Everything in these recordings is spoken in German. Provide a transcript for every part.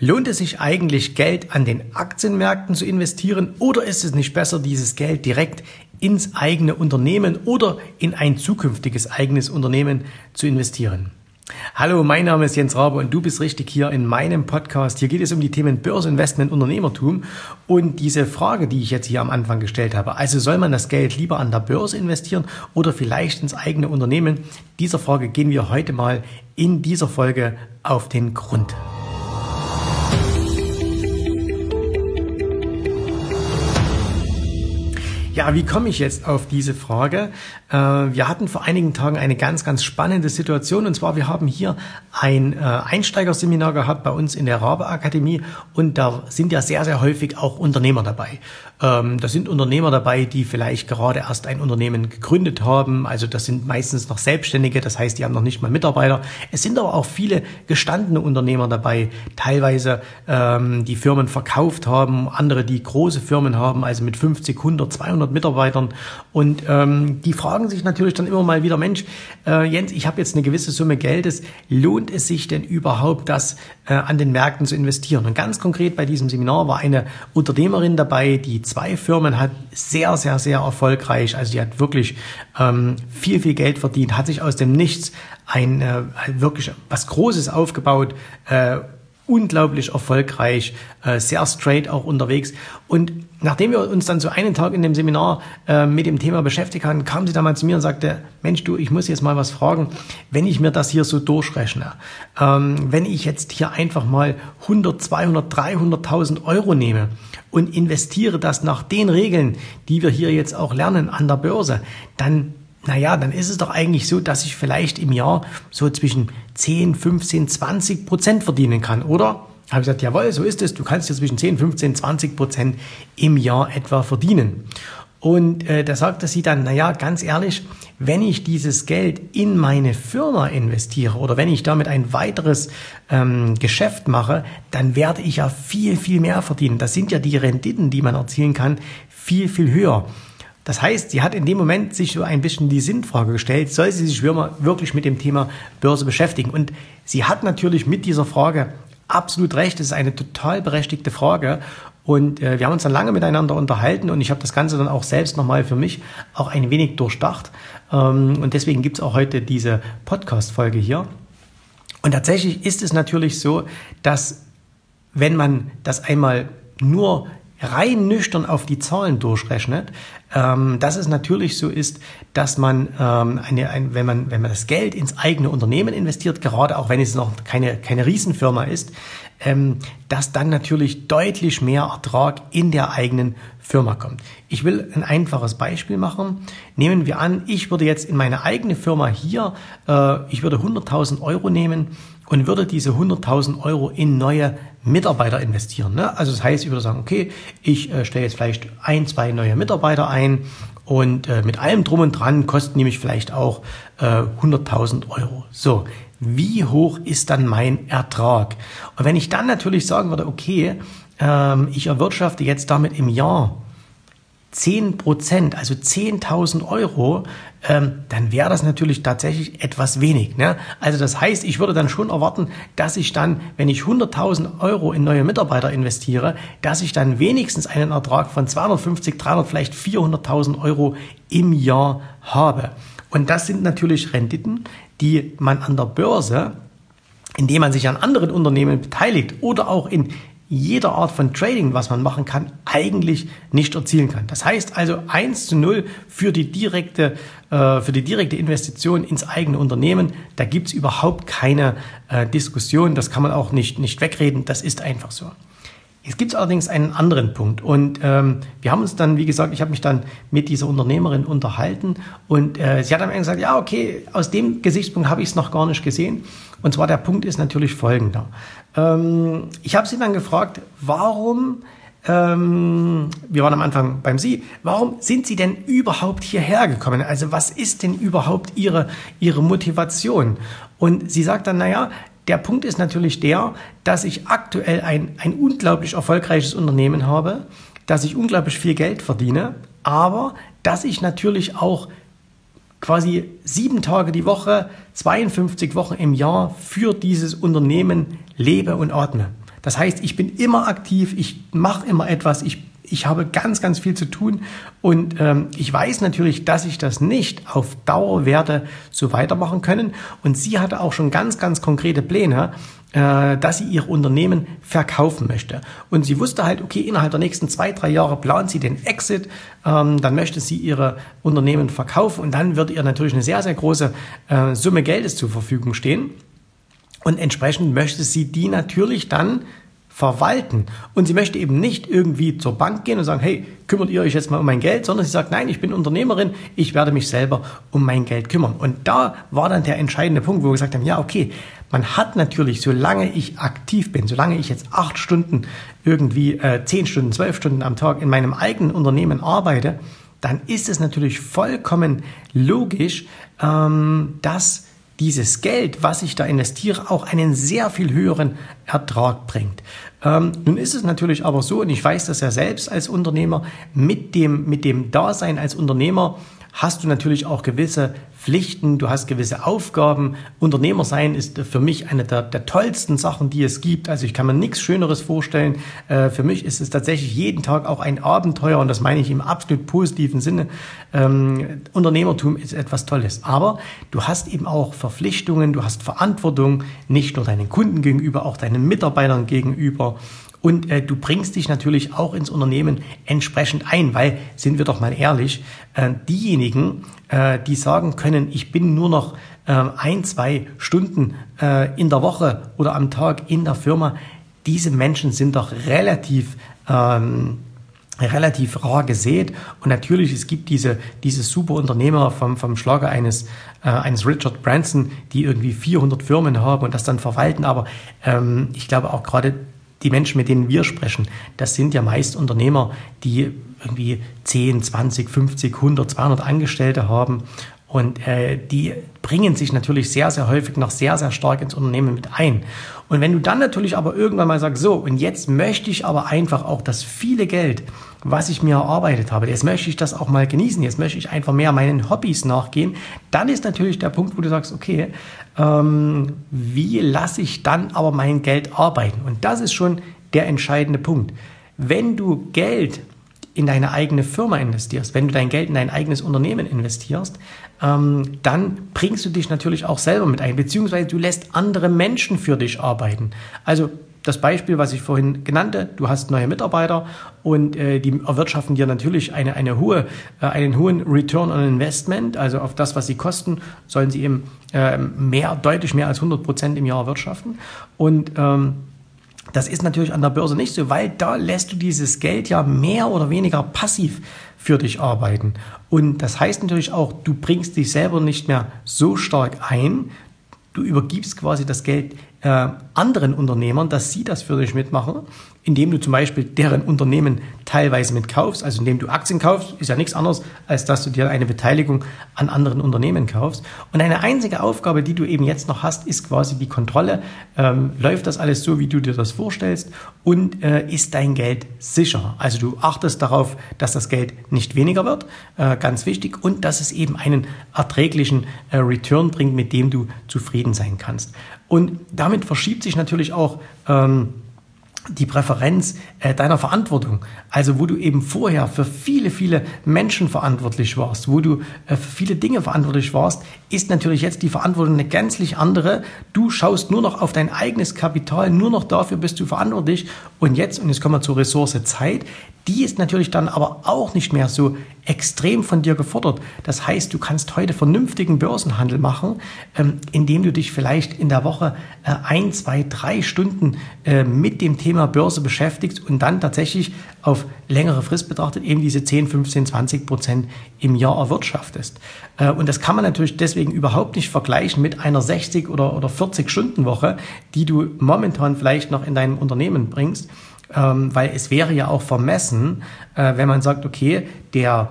Lohnt es sich eigentlich, Geld an den Aktienmärkten zu investieren oder ist es nicht besser, dieses Geld direkt ins eigene Unternehmen oder in ein zukünftiges eigenes Unternehmen zu investieren? Hallo, mein Name ist Jens Rabe und du bist richtig hier in meinem Podcast. Hier geht es um die Themen Börse, Investment, Unternehmertum und diese Frage, die ich jetzt hier am Anfang gestellt habe. Also soll man das Geld lieber an der Börse investieren oder vielleicht ins eigene Unternehmen? Dieser Frage gehen wir heute mal in dieser Folge auf den Grund. Ja, wie komme ich jetzt auf diese Frage? Äh, wir hatten vor einigen Tagen eine ganz, ganz spannende Situation und zwar wir haben hier ein äh, Einsteigerseminar gehabt bei uns in der Rabe Akademie und da sind ja sehr, sehr häufig auch Unternehmer dabei. Ähm, da sind Unternehmer dabei, die vielleicht gerade erst ein Unternehmen gegründet haben. Also das sind meistens noch Selbstständige, das heißt, die haben noch nicht mal Mitarbeiter. Es sind aber auch viele gestandene Unternehmer dabei, teilweise ähm, die Firmen verkauft haben, andere, die große Firmen haben, also mit 50, 100, 200 500 Mitarbeitern. Und ähm, die fragen sich natürlich dann immer mal wieder, Mensch, äh, Jens, ich habe jetzt eine gewisse Summe Geldes, lohnt es sich denn überhaupt, das äh, an den Märkten zu investieren? Und ganz konkret bei diesem Seminar war eine Unternehmerin dabei, die zwei Firmen hat, sehr, sehr, sehr erfolgreich. Also die hat wirklich ähm, viel, viel Geld verdient, hat sich aus dem Nichts ein äh, wirklich was Großes aufgebaut. Äh, unglaublich erfolgreich, äh, sehr straight auch unterwegs. Und nachdem wir uns dann so einen Tag in dem Seminar äh, mit dem Thema beschäftigt haben, kam sie dann mal zu mir und sagte, Mensch, du, ich muss jetzt mal was fragen, wenn ich mir das hier so durchrechne, ähm, wenn ich jetzt hier einfach mal 100, 200, 300.000 Euro nehme und investiere das nach den Regeln, die wir hier jetzt auch lernen an der Börse, dann naja, dann ist es doch eigentlich so, dass ich vielleicht im Jahr so zwischen 10, 15, 20 Prozent verdienen kann, oder? Habe ich gesagt, jawohl, so ist es. Du kannst ja zwischen 10, 15, 20 Prozent im Jahr etwa verdienen. Und äh, da sagte sie dann, naja, ganz ehrlich, wenn ich dieses Geld in meine Firma investiere oder wenn ich damit ein weiteres ähm, Geschäft mache, dann werde ich ja viel, viel mehr verdienen. Das sind ja die Renditen, die man erzielen kann, viel, viel höher. Das heißt, sie hat in dem Moment sich so ein bisschen die Sinnfrage gestellt, soll sie sich wirklich mit dem Thema Börse beschäftigen? Und sie hat natürlich mit dieser Frage absolut recht. Das ist eine total berechtigte Frage. Und äh, wir haben uns dann lange miteinander unterhalten und ich habe das Ganze dann auch selbst nochmal für mich auch ein wenig durchdacht. Ähm, und deswegen gibt es auch heute diese Podcast-Folge hier. Und tatsächlich ist es natürlich so, dass wenn man das einmal nur rein nüchtern auf die Zahlen durchrechnet, ähm, dass es natürlich so ist, dass man, ähm, eine, ein, wenn man, wenn man das Geld ins eigene Unternehmen investiert, gerade auch wenn es noch keine, keine Riesenfirma ist, ähm, dass dann natürlich deutlich mehr Ertrag in der eigenen Firma kommt. Ich will ein einfaches Beispiel machen. Nehmen wir an, ich würde jetzt in meine eigene Firma hier, äh, ich würde 100.000 Euro nehmen und würde diese 100.000 Euro in neue Mitarbeiter investieren. Ne? Also das heißt, ich würde sagen, okay, ich äh, stelle jetzt vielleicht ein, zwei neue Mitarbeiter ein und äh, mit allem drum und dran kosten nämlich vielleicht auch äh, 100.000 Euro. So, wie hoch ist dann mein Ertrag? Und wenn ich dann natürlich sagen würde, okay, ähm, ich erwirtschafte jetzt damit im Jahr 10 Prozent, also 10.000 Euro, ähm, dann wäre das natürlich tatsächlich etwas wenig. Ne? Also das heißt, ich würde dann schon erwarten, dass ich dann, wenn ich 100.000 Euro in neue Mitarbeiter investiere, dass ich dann wenigstens einen Ertrag von 250, 300, vielleicht 400.000 Euro im Jahr habe. Und das sind natürlich Renditen, die man an der Börse indem man sich an anderen Unternehmen beteiligt oder auch in jeder Art von Trading, was man machen kann, eigentlich nicht erzielen kann. Das heißt also 1 zu 0 für die direkte, äh, für die direkte Investition ins eigene Unternehmen. Da gibt's überhaupt keine äh, Diskussion. Das kann man auch nicht, nicht wegreden. Das ist einfach so. Es gibt allerdings einen anderen Punkt und ähm, wir haben uns dann, wie gesagt, ich habe mich dann mit dieser Unternehmerin unterhalten und äh, sie hat dann gesagt, ja okay, aus dem Gesichtspunkt habe ich es noch gar nicht gesehen. Und zwar der Punkt ist natürlich folgender. Ähm, ich habe sie dann gefragt, warum ähm, wir waren am Anfang beim Sie. Warum sind Sie denn überhaupt hierher gekommen? Also was ist denn überhaupt Ihre, Ihre Motivation? Und sie sagt dann, naja, der Punkt ist natürlich der, dass ich aktuell ein, ein unglaublich erfolgreiches Unternehmen habe, dass ich unglaublich viel Geld verdiene, aber dass ich natürlich auch quasi sieben Tage die Woche, 52 Wochen im Jahr für dieses Unternehmen lebe und atme. Das heißt, ich bin immer aktiv, ich mache immer etwas, ich ich habe ganz, ganz viel zu tun und ähm, ich weiß natürlich, dass ich das nicht auf Dauer werde so weitermachen können. Und sie hatte auch schon ganz, ganz konkrete Pläne, äh, dass sie ihr Unternehmen verkaufen möchte. Und sie wusste halt, okay, innerhalb der nächsten zwei, drei Jahre plant sie den Exit, ähm, dann möchte sie ihre Unternehmen verkaufen und dann wird ihr natürlich eine sehr, sehr große äh, Summe Geldes zur Verfügung stehen. Und entsprechend möchte sie die natürlich dann verwalten. Und sie möchte eben nicht irgendwie zur Bank gehen und sagen, hey, kümmert ihr euch jetzt mal um mein Geld, sondern sie sagt, nein, ich bin Unternehmerin, ich werde mich selber um mein Geld kümmern. Und da war dann der entscheidende Punkt, wo wir gesagt haben, ja, okay, man hat natürlich, solange ich aktiv bin, solange ich jetzt acht Stunden irgendwie, äh, zehn Stunden, zwölf Stunden am Tag in meinem eigenen Unternehmen arbeite, dann ist es natürlich vollkommen logisch, ähm, dass dieses Geld, was ich da investiere, auch einen sehr viel höheren Ertrag bringt. Ähm, nun ist es natürlich aber so, und ich weiß das ja selbst als Unternehmer, mit dem, mit dem Dasein als Unternehmer hast du natürlich auch gewisse Pflichten, du hast gewisse Aufgaben. Unternehmer sein ist für mich eine der, der tollsten Sachen, die es gibt. Also ich kann mir nichts Schöneres vorstellen. Äh, für mich ist es tatsächlich jeden Tag auch ein Abenteuer und das meine ich im absolut positiven Sinne. Ähm, Unternehmertum ist etwas Tolles. Aber du hast eben auch Verpflichtungen, du hast Verantwortung, nicht nur deinen Kunden gegenüber, auch deinen Mitarbeitern gegenüber. Und äh, du bringst dich natürlich auch ins Unternehmen entsprechend ein, weil, sind wir doch mal ehrlich, äh, diejenigen, äh, die sagen können, ich bin nur noch äh, ein, zwei Stunden äh, in der Woche oder am Tag in der Firma, diese Menschen sind doch relativ ähm, relativ rar gesät. Und natürlich, es gibt diese, diese super Unternehmer vom, vom Schlager eines, äh, eines Richard Branson, die irgendwie 400 Firmen haben und das dann verwalten. Aber ähm, ich glaube auch gerade die Menschen, mit denen wir sprechen, das sind ja meist Unternehmer, die irgendwie 10, 20, 50, 100, 200 Angestellte haben. Und äh, die bringen sich natürlich sehr, sehr häufig noch sehr, sehr stark ins Unternehmen mit ein. Und wenn du dann natürlich aber irgendwann mal sagst, so, und jetzt möchte ich aber einfach auch das viele Geld, was ich mir erarbeitet habe, jetzt möchte ich das auch mal genießen, jetzt möchte ich einfach mehr meinen Hobbys nachgehen, dann ist natürlich der Punkt, wo du sagst, okay, ähm, wie lasse ich dann aber mein Geld arbeiten? Und das ist schon der entscheidende Punkt. Wenn du Geld in deine eigene Firma investierst, wenn du dein Geld in dein eigenes Unternehmen investierst, ähm, dann bringst du dich natürlich auch selber mit ein, beziehungsweise du lässt andere Menschen für dich arbeiten. Also das Beispiel, was ich vorhin genannte, du hast neue Mitarbeiter und äh, die erwirtschaften dir natürlich eine, eine hohe, äh, einen hohen Return on Investment, also auf das, was sie kosten, sollen sie eben äh, mehr, deutlich mehr als 100 Prozent im Jahr erwirtschaften. Und ähm, das ist natürlich an der Börse nicht so, weil da lässt du dieses Geld ja mehr oder weniger passiv für dich arbeiten. Und das heißt natürlich auch, du bringst dich selber nicht mehr so stark ein, du übergibst quasi das Geld äh, anderen Unternehmern, dass sie das für dich mitmachen indem du zum Beispiel deren Unternehmen teilweise mitkaufst, also indem du Aktien kaufst, ist ja nichts anderes, als dass du dir eine Beteiligung an anderen Unternehmen kaufst. Und eine einzige Aufgabe, die du eben jetzt noch hast, ist quasi die Kontrolle. Ähm, läuft das alles so, wie du dir das vorstellst? Und äh, ist dein Geld sicher? Also du achtest darauf, dass das Geld nicht weniger wird, äh, ganz wichtig, und dass es eben einen erträglichen äh, Return bringt, mit dem du zufrieden sein kannst. Und damit verschiebt sich natürlich auch ähm, die Präferenz äh, deiner Verantwortung. Also wo du eben vorher für viele, viele Menschen verantwortlich warst, wo du äh, für viele Dinge verantwortlich warst, ist natürlich jetzt die Verantwortung eine gänzlich andere. Du schaust nur noch auf dein eigenes Kapital, nur noch dafür bist du verantwortlich. Und jetzt, und jetzt kommen wir zur Ressource Zeit, die ist natürlich dann aber auch nicht mehr so extrem von dir gefordert. Das heißt, du kannst heute vernünftigen Börsenhandel machen, ähm, indem du dich vielleicht in der Woche äh, ein, zwei, drei Stunden äh, mit dem Thema Börse beschäftigst und dann tatsächlich auf längere Frist betrachtet eben diese 10, 15, 20 Prozent im Jahr erwirtschaftest. Äh, und das kann man natürlich deswegen überhaupt nicht vergleichen mit einer 60 oder, oder 40 Stunden Woche, die du momentan vielleicht noch in deinem Unternehmen bringst ähm, weil es wäre ja auch vermessen, äh, wenn man sagt, okay, der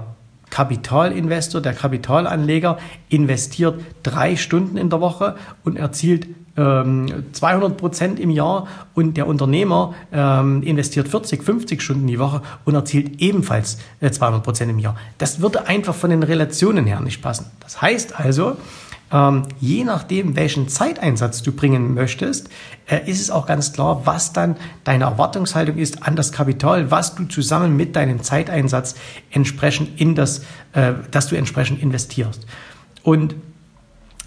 Kapitalinvestor, der Kapitalanleger investiert drei Stunden in der Woche und erzielt ähm, 200 Prozent im Jahr und der Unternehmer ähm, investiert 40, 50 Stunden die Woche und erzielt ebenfalls äh, 200 Prozent im Jahr. Das würde einfach von den Relationen her nicht passen. Das heißt also, ähm, je nachdem, welchen Zeiteinsatz du bringen möchtest, äh, ist es auch ganz klar, was dann deine Erwartungshaltung ist an das Kapital, was du zusammen mit deinem Zeiteinsatz entsprechend in das, äh, dass du entsprechend investierst. Und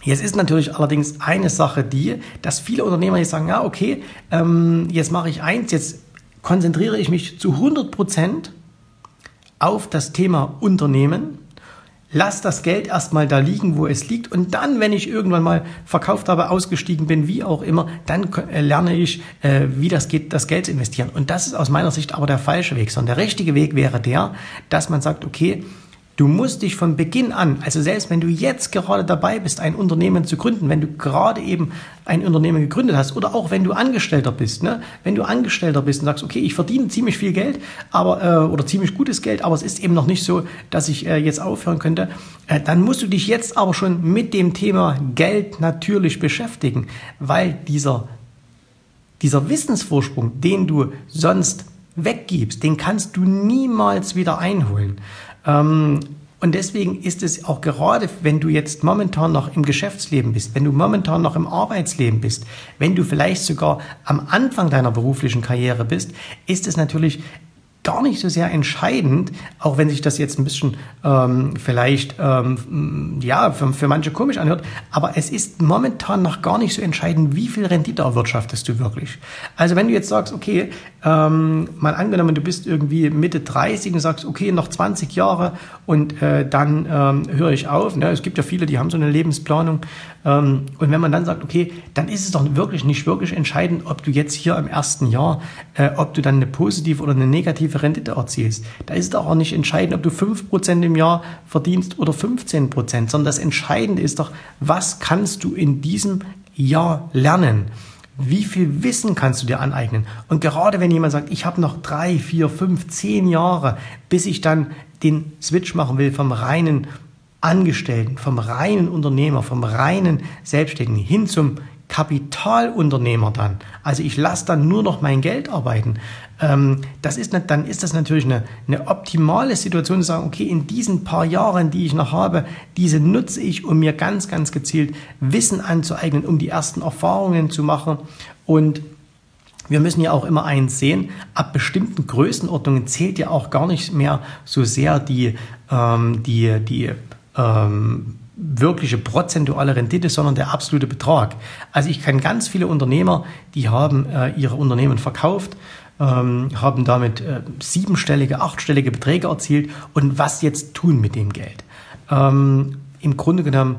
Jetzt ist natürlich allerdings eine Sache die, dass viele Unternehmer jetzt sagen, ja, okay, ähm, jetzt mache ich eins, jetzt konzentriere ich mich zu 100 Prozent auf das Thema Unternehmen lass das Geld erstmal da liegen, wo es liegt und dann, wenn ich irgendwann mal verkauft habe, ausgestiegen bin, wie auch immer, dann äh, lerne ich, äh, wie das geht, das Geld zu investieren. Und das ist aus meiner Sicht aber der falsche Weg, sondern der richtige Weg wäre der, dass man sagt, okay, Du musst dich von Beginn an, also selbst wenn du jetzt gerade dabei bist, ein Unternehmen zu gründen, wenn du gerade eben ein Unternehmen gegründet hast oder auch wenn du Angestellter bist, ne? wenn du Angestellter bist und sagst, okay, ich verdiene ziemlich viel Geld, aber äh, oder ziemlich gutes Geld, aber es ist eben noch nicht so, dass ich äh, jetzt aufhören könnte, äh, dann musst du dich jetzt aber schon mit dem Thema Geld natürlich beschäftigen, weil dieser dieser Wissensvorsprung, den du sonst weggibst, den kannst du niemals wieder einholen. Ähm, und deswegen ist es auch gerade, wenn du jetzt momentan noch im Geschäftsleben bist, wenn du momentan noch im Arbeitsleben bist, wenn du vielleicht sogar am Anfang deiner beruflichen Karriere bist, ist es natürlich gar nicht so sehr entscheidend, auch wenn sich das jetzt ein bisschen ähm, vielleicht ähm, ja für, für manche komisch anhört, aber es ist momentan noch gar nicht so entscheidend, wie viel Rendite erwirtschaftest du wirklich. Also wenn du jetzt sagst, okay, ähm, mal angenommen, du bist irgendwie Mitte 30 und sagst, okay, noch 20 Jahre und äh, dann ähm, höre ich auf. Ne? Es gibt ja viele, die haben so eine Lebensplanung. Ähm, und wenn man dann sagt, okay, dann ist es doch wirklich nicht wirklich entscheidend, ob du jetzt hier im ersten Jahr, äh, ob du dann eine positive oder eine negative Rendite erzielst. Da ist es auch nicht entscheidend, ob du 5% im Jahr verdienst oder 15%, sondern das Entscheidende ist doch, was kannst du in diesem Jahr lernen? Wie viel Wissen kannst du dir aneignen? Und gerade wenn jemand sagt, ich habe noch drei, vier, fünf, zehn Jahre, bis ich dann den Switch machen will vom reinen Angestellten, vom reinen Unternehmer, vom reinen Selbstständigen hin zum Kapitalunternehmer dann. Also ich lasse dann nur noch mein Geld arbeiten. Ähm, das ist, dann ist das natürlich eine, eine optimale Situation zu sagen, okay, in diesen paar Jahren, die ich noch habe, diese nutze ich, um mir ganz, ganz gezielt Wissen anzueignen, um die ersten Erfahrungen zu machen und wir müssen ja auch immer eins sehen, ab bestimmten Größenordnungen zählt ja auch gar nicht mehr so sehr die, ähm, die, die ähm, wirkliche prozentuale Rendite, sondern der absolute Betrag. Also ich kenne ganz viele Unternehmer, die haben äh, ihre Unternehmen verkauft, ähm, haben damit äh, siebenstellige, achtstellige Beträge erzielt und was jetzt tun mit dem Geld? Ähm, Im Grunde genommen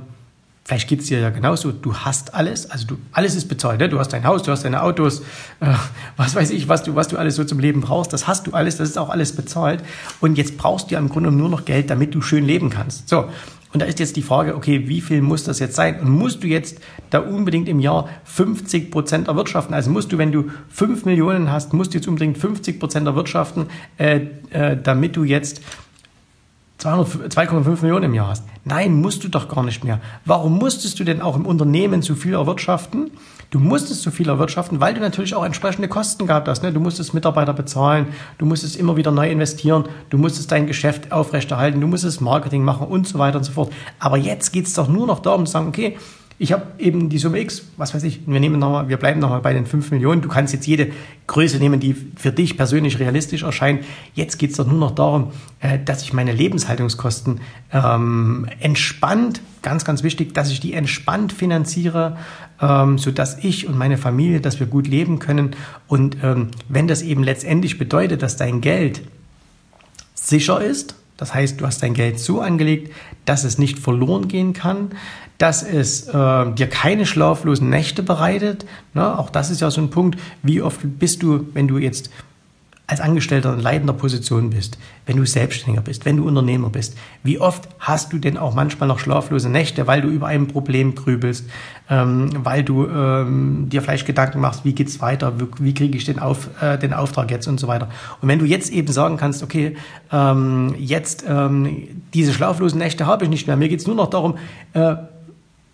Vielleicht geht es dir ja genauso, du hast alles, also du, alles ist bezahlt, ne? du hast dein Haus, du hast deine Autos, äh, was weiß ich, was du, was du alles so zum Leben brauchst, das hast du alles, das ist auch alles bezahlt und jetzt brauchst du ja im Grunde nur noch Geld, damit du schön leben kannst. So, und da ist jetzt die Frage, okay, wie viel muss das jetzt sein? Und musst du jetzt da unbedingt im Jahr 50 Prozent erwirtschaften? Also musst du, wenn du 5 Millionen hast, musst du jetzt unbedingt 50 Prozent erwirtschaften, äh, äh, damit du jetzt 2,5 Millionen im Jahr hast. Nein, musst du doch gar nicht mehr. Warum musstest du denn auch im Unternehmen so viel erwirtschaften? Du musstest so viel erwirtschaften, weil du natürlich auch entsprechende Kosten gehabt hast. Ne? Du musstest Mitarbeiter bezahlen, du musstest immer wieder neu investieren, du musstest dein Geschäft aufrechterhalten, du musstest Marketing machen und so weiter und so fort. Aber jetzt geht es doch nur noch darum zu sagen, okay, ich habe eben die Summe X, was weiß ich, wir nehmen noch mal, wir bleiben nochmal bei den 5 Millionen. Du kannst jetzt jede Größe nehmen, die für dich persönlich realistisch erscheint. Jetzt geht es doch nur noch darum, äh, dass ich meine Lebenshaltungskosten ähm, entspannt, ganz, ganz wichtig, dass ich die entspannt finanziere, ähm, sodass ich und meine Familie, dass wir gut leben können. Und ähm, wenn das eben letztendlich bedeutet, dass dein Geld sicher ist, das heißt, du hast dein Geld so angelegt, dass es nicht verloren gehen kann, dass es äh, dir keine schlaflosen Nächte bereitet. Ne? Auch das ist ja so ein Punkt. Wie oft bist du, wenn du jetzt als Angestellter in leitender Position bist, wenn du Selbstständiger bist, wenn du Unternehmer bist, wie oft hast du denn auch manchmal noch schlaflose Nächte, weil du über ein Problem grübelst, ähm, weil du ähm, dir vielleicht Gedanken machst, wie geht's weiter, wie, wie kriege ich den, Auf, äh, den Auftrag jetzt und so weiter. Und wenn du jetzt eben sagen kannst, okay, ähm, jetzt ähm, diese schlaflosen Nächte habe ich nicht mehr, mir geht's nur noch darum, äh,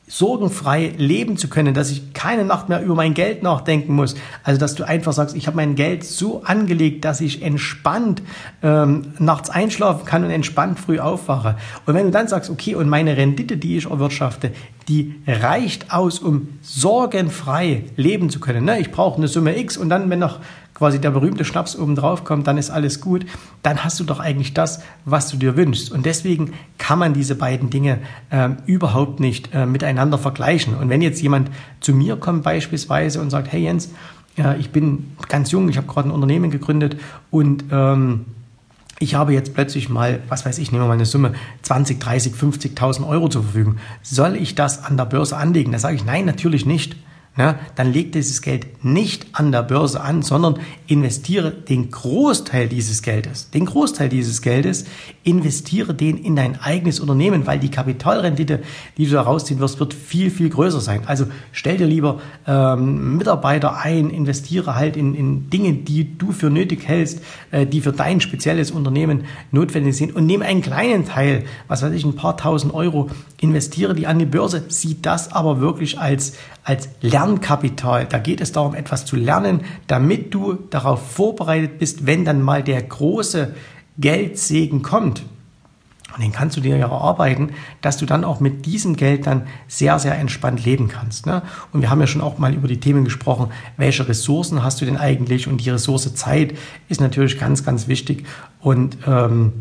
sorgenfrei leben zu können, dass ich keine Nacht mehr über mein Geld nachdenken muss. Also dass du einfach sagst, ich habe mein Geld so angelegt, dass ich entspannt ähm, nachts einschlafen kann und entspannt früh aufwache. Und wenn du dann sagst, okay, und meine Rendite, die ich erwirtschafte, die reicht aus, um sorgenfrei leben zu können. Ne? Ich brauche eine Summe X und dann, wenn noch quasi der berühmte Schnaps oben drauf kommt, dann ist alles gut, dann hast du doch eigentlich das, was du dir wünschst. Und deswegen kann man diese beiden Dinge äh, überhaupt nicht äh, miteinander vergleichen. Und wenn jetzt jemand zu mir kommt beispielsweise und sagt, hey Jens, äh, ich bin ganz jung, ich habe gerade ein Unternehmen gegründet und ähm, ich habe jetzt plötzlich mal, was weiß ich, nehmen wir mal eine Summe, 20, 30, 50.000 Euro zur Verfügung. Soll ich das an der Börse anlegen? Da sage ich, nein, natürlich nicht ja, dann leg dieses Geld nicht an der Börse an, sondern investiere den Großteil dieses Geldes, den Großteil dieses Geldes, investiere den in dein eigenes Unternehmen, weil die Kapitalrendite, die du da rausziehen wirst, wird viel, viel größer sein. Also stell dir lieber ähm, Mitarbeiter ein, investiere halt in, in Dinge, die du für nötig hältst, äh, die für dein spezielles Unternehmen notwendig sind und nehme einen kleinen Teil, was weiß ich, ein paar tausend Euro, investiere die an die Börse, sieh das aber wirklich als, als Lernkapital. Da geht es darum, etwas zu lernen, damit du darauf vorbereitet bist, wenn dann mal der große Geldsegen kommt. Und den kannst du dir ja erarbeiten, dass du dann auch mit diesem Geld dann sehr, sehr entspannt leben kannst. Ne? Und wir haben ja schon auch mal über die Themen gesprochen, welche Ressourcen hast du denn eigentlich? Und die Ressource Zeit ist natürlich ganz, ganz wichtig. Und ähm,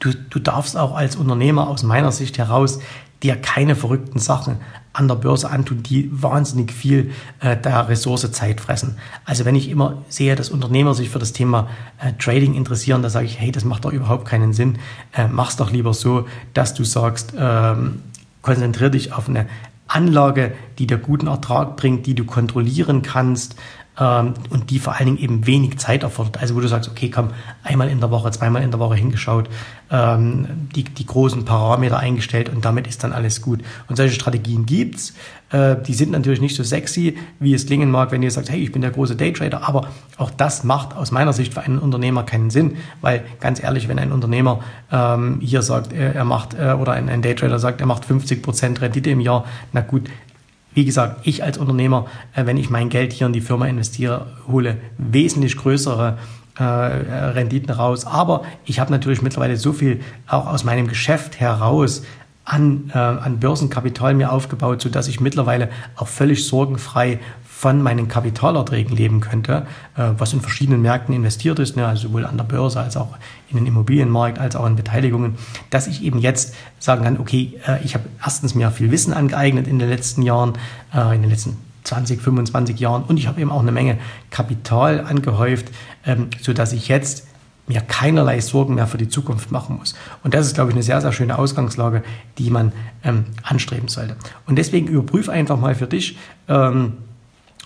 du, du darfst auch als Unternehmer aus meiner Sicht heraus dir keine verrückten Sachen an der Börse antun, die wahnsinnig viel äh, der Ressource Zeit fressen. Also wenn ich immer sehe, dass Unternehmer sich für das Thema äh, Trading interessieren, da sage ich, hey, das macht doch überhaupt keinen Sinn. Äh, mach's doch lieber so, dass du sagst, ähm, konzentrier dich auf eine Anlage, die dir guten Ertrag bringt, die du kontrollieren kannst, ähm, und die vor allen Dingen eben wenig Zeit erfordert. Also wo du sagst, okay, komm, einmal in der Woche, zweimal in der Woche hingeschaut, ähm, die, die großen Parameter eingestellt und damit ist dann alles gut. Und solche Strategien gibt's. Äh, die sind natürlich nicht so sexy, wie es klingen mag, wenn ihr sagt, hey, ich bin der große Daytrader, aber auch das macht aus meiner Sicht für einen Unternehmer keinen Sinn, weil ganz ehrlich, wenn ein Unternehmer ähm, hier sagt, er, macht, äh, oder ein, Daytrader sagt, er macht 50 Prozent Rendite im Jahr, na gut, wie gesagt, ich als Unternehmer, äh, wenn ich mein Geld hier in die Firma investiere, hole wesentlich größere äh, Renditen raus. Aber ich habe natürlich mittlerweile so viel auch aus meinem Geschäft heraus an, äh, an Börsenkapital mir aufgebaut, so dass ich mittlerweile auch völlig sorgenfrei von meinen Kapitalerträgen leben könnte, äh, was in verschiedenen Märkten investiert ist, ne, also sowohl an der Börse als auch in den Immobilienmarkt, als auch in Beteiligungen, dass ich eben jetzt sagen kann, okay, äh, ich habe erstens mir viel Wissen angeeignet in den letzten Jahren, äh, in den letzten 20, 25 Jahren und ich habe eben auch eine Menge Kapital angehäuft, ähm, so dass ich jetzt mir keinerlei Sorgen mehr für die Zukunft machen muss. Und das ist, glaube ich, eine sehr, sehr schöne Ausgangslage, die man ähm, anstreben sollte. Und deswegen überprüf einfach mal für dich, ähm,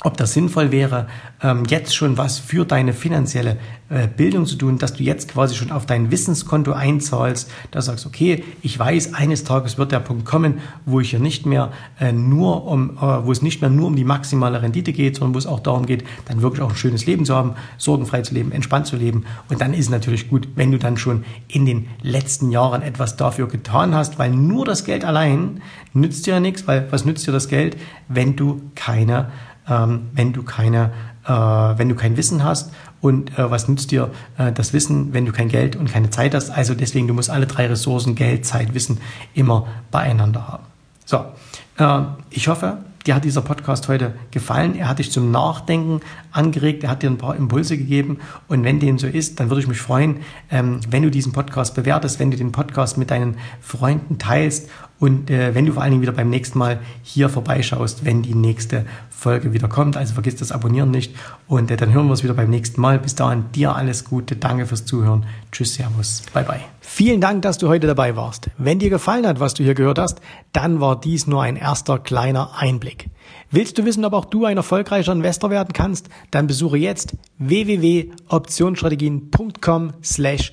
ob das sinnvoll wäre, ähm, jetzt schon was für deine finanzielle äh, Bildung zu tun, dass du jetzt quasi schon auf dein Wissenskonto einzahlst, da sagst, okay, ich weiß, eines Tages wird der Punkt kommen, wo ich hier nicht mehr äh, nur um, äh, wo es nicht mehr nur um die maximale Rendite geht, sondern wo es auch darum geht, dann wirklich auch ein schönes Leben zu haben, sorgenfrei zu leben, entspannt zu leben. Und dann ist es natürlich gut, wenn du dann schon in den letzten Jahren etwas dafür getan hast, weil nur das Geld allein nützt dir ja nichts, weil was nützt dir das Geld, wenn du keine ähm, wenn du keine, äh, wenn du kein Wissen hast und äh, was nützt dir äh, das Wissen, wenn du kein Geld und keine Zeit hast. Also deswegen, du musst alle drei Ressourcen, Geld, Zeit, Wissen immer beieinander haben. So, äh, ich hoffe, dir hat dieser Podcast heute gefallen. Er hat dich zum Nachdenken angeregt, er hat dir ein paar Impulse gegeben. Und wenn dem so ist, dann würde ich mich freuen, ähm, wenn du diesen Podcast bewertest, wenn du den Podcast mit deinen Freunden teilst und äh, wenn du vor allen Dingen wieder beim nächsten Mal hier vorbeischaust, wenn die nächste Folge wieder kommt. Also vergiss das Abonnieren nicht. Und äh, dann hören wir uns wieder beim nächsten Mal. Bis dahin, dir alles Gute. Danke fürs Zuhören. Tschüss, Servus. Bye, bye. Vielen Dank, dass du heute dabei warst. Wenn dir gefallen hat, was du hier gehört hast, dann war dies nur ein erster kleiner Einblick. Willst du wissen, ob auch du ein erfolgreicher Investor werden kannst? Dann besuche jetzt www.optionsstrategien.com slash